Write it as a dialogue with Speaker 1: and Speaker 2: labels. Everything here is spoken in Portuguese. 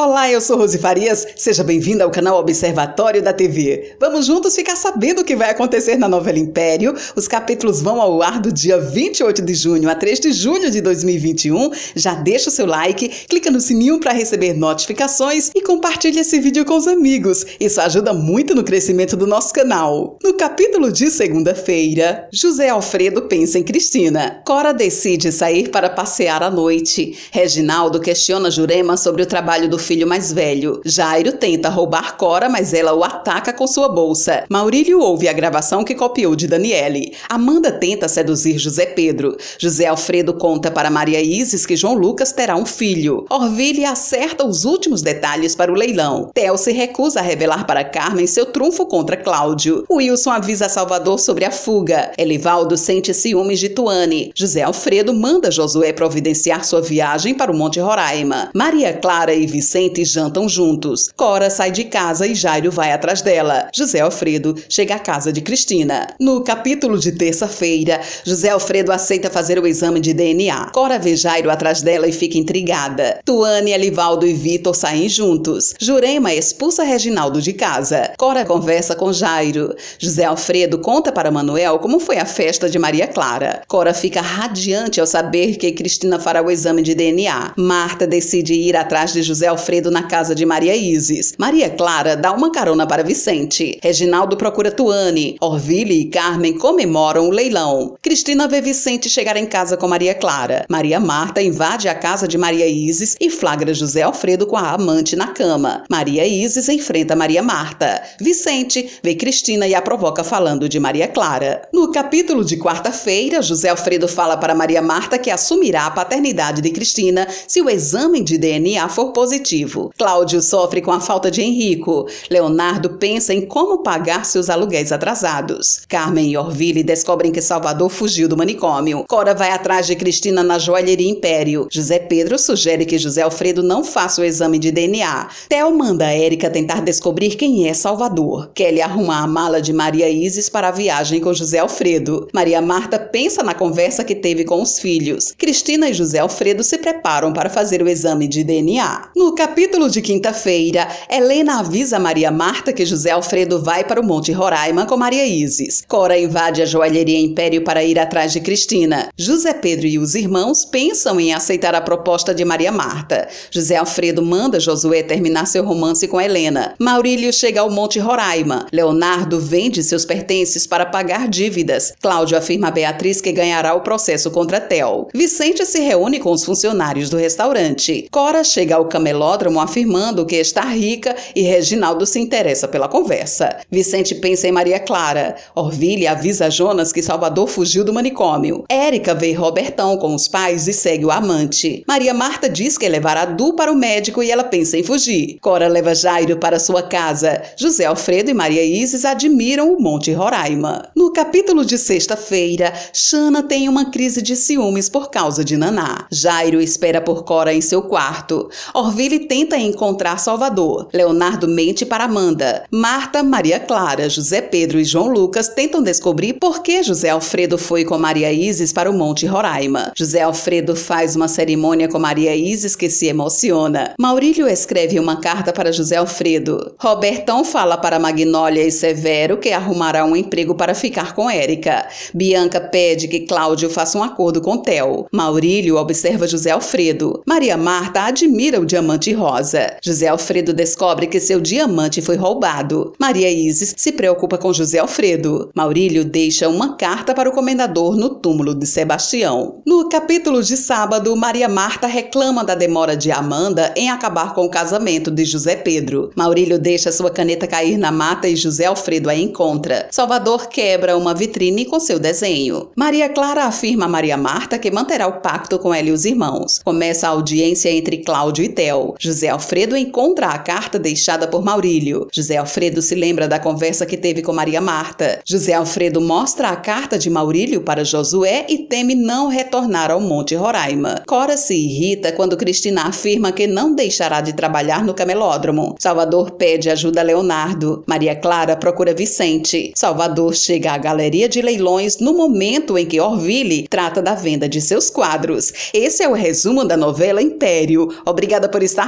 Speaker 1: Olá, eu sou Rose Farias. Seja bem-vinda ao canal Observatório da TV. Vamos juntos ficar sabendo o que vai acontecer na novela Império. Os capítulos vão ao ar do dia 28 de junho a 3 de julho de 2021. Já deixa o seu like, clica no sininho para receber notificações e compartilhe esse vídeo com os amigos. Isso ajuda muito no crescimento do nosso canal. No capítulo de segunda-feira, José Alfredo pensa em Cristina. Cora decide sair para passear à noite. Reginaldo questiona Jurema sobre o trabalho do filho mais velho. Jairo tenta roubar Cora, mas ela o ataca com sua bolsa. Maurílio ouve a gravação que copiou de Daniele. Amanda tenta seduzir José Pedro. José Alfredo conta para Maria Isis que João Lucas terá um filho. Orville acerta os últimos detalhes para o leilão. Theo se recusa a revelar para Carmen seu trunfo contra Cláudio. Wilson avisa Salvador sobre a fuga. Elivaldo sente ciúmes de Tuane. José Alfredo manda Josué providenciar sua viagem para o Monte Roraima. Maria Clara e Vicente Vicente jantam juntos. Cora sai de casa e Jairo vai atrás dela. José Alfredo chega à casa de Cristina. No capítulo de terça-feira, José Alfredo aceita fazer o exame de DNA. Cora vê Jairo atrás dela e fica intrigada. Tuane, Elivaldo e Vitor saem juntos. Jurema expulsa Reginaldo de casa. Cora conversa com Jairo. José Alfredo conta para Manuel como foi a festa de Maria Clara. Cora fica radiante ao saber que Cristina fará o exame de DNA. Marta decide ir atrás de José Alfredo Alfredo na casa de Maria Isis. Maria Clara dá uma carona para Vicente. Reginaldo procura Tuane. Orville e Carmen comemoram o leilão. Cristina vê Vicente chegar em casa com Maria Clara. Maria Marta invade a casa de Maria Isis e flagra José Alfredo com a amante na cama. Maria Isis enfrenta Maria Marta. Vicente vê Cristina e a provoca falando de Maria Clara. No capítulo de quarta-feira, José Alfredo fala para Maria Marta que assumirá a paternidade de Cristina se o exame de DNA for positivo motivo. Cláudio sofre com a falta de Henrico. Leonardo pensa em como pagar seus aluguéis atrasados. Carmen e Orville descobrem que Salvador fugiu do manicômio. Cora vai atrás de Cristina na joalheria Império. José Pedro sugere que José Alfredo não faça o exame de DNA. Theo manda a Érica tentar descobrir quem é Salvador. Kelly arruma a mala de Maria Isis para a viagem com José Alfredo. Maria Marta pensa na conversa que teve com os filhos. Cristina e José Alfredo se preparam para fazer o exame de DNA. No capítulo de quinta-feira, Helena avisa Maria Marta que José Alfredo vai para o Monte Roraima com Maria Isis. Cora invade a joalheria Império para ir atrás de Cristina. José Pedro e os irmãos pensam em aceitar a proposta de Maria Marta. José Alfredo manda Josué terminar seu romance com Helena. Maurílio chega ao Monte Roraima. Leonardo vende seus pertences para pagar dívidas. Cláudio afirma a Beatriz que ganhará o processo contra Tel. Vicente se reúne com os funcionários do restaurante. Cora chega ao camelódromo afirmando que está rica e Reginaldo se interessa pela conversa. Vicente pensa em Maria Clara. Orville avisa Jonas que Salvador fugiu do manicômio. Érica vê Robertão com os pais e segue o amante. Maria Marta diz que levará Du para o médico e ela pensa em fugir. Cora leva Jairo para sua casa. José Alfredo e Maria Isis admiram o Monte Roraima. No capítulo de sexta-feira, Xana tem uma crise de ciúmes por causa de Naná. Jairo espera por Cora em seu quarto. Orville tenta encontrar Salvador. Leonardo mente para Amanda. Marta, Maria Clara, José Pedro e João Lucas tentam descobrir por que José Alfredo foi com Maria Isis para o Monte Roraima. José Alfredo faz uma cerimônia com Maria Isis que se emociona. Maurílio escreve uma carta para José Alfredo. Robertão fala para Magnólia e Severo que arrumará um emprego para ficar com Érica. Bianca pede que Cláudio faça um acordo com Theo. Maurílio observa José Alfredo. Maria Marta admira o diamante rosa. José Alfredo descobre que seu diamante foi roubado. Maria Isis se preocupa com José Alfredo. Maurílio deixa uma carta para o comendador no túmulo de Sebastião. No capítulo de sábado, Maria Marta reclama da demora de Amanda em acabar com o casamento de José Pedro. Maurílio deixa sua caneta cair na mata e José Alfredo a encontra. Salvador quebra uma vitrine com seu desenho. Maria Clara afirma a Maria Marta que manterá o pacto com ela e os irmãos. Começa a audiência entre Cláudio e Theo. José Alfredo encontra a carta deixada por Maurílio. José Alfredo se lembra da conversa que teve com Maria Marta. José Alfredo mostra a carta de Maurílio para Josué e teme não retornar ao Monte Roraima. Cora se irrita quando Cristina afirma que não deixará de trabalhar no camelódromo. Salvador pede ajuda a Leonardo. Maria Clara procura Vicente. Salvador chega à galeria de leilões no momento em que Orville trata da venda de seus quadros. Esse é o resumo da novela Império. Obrigada por estar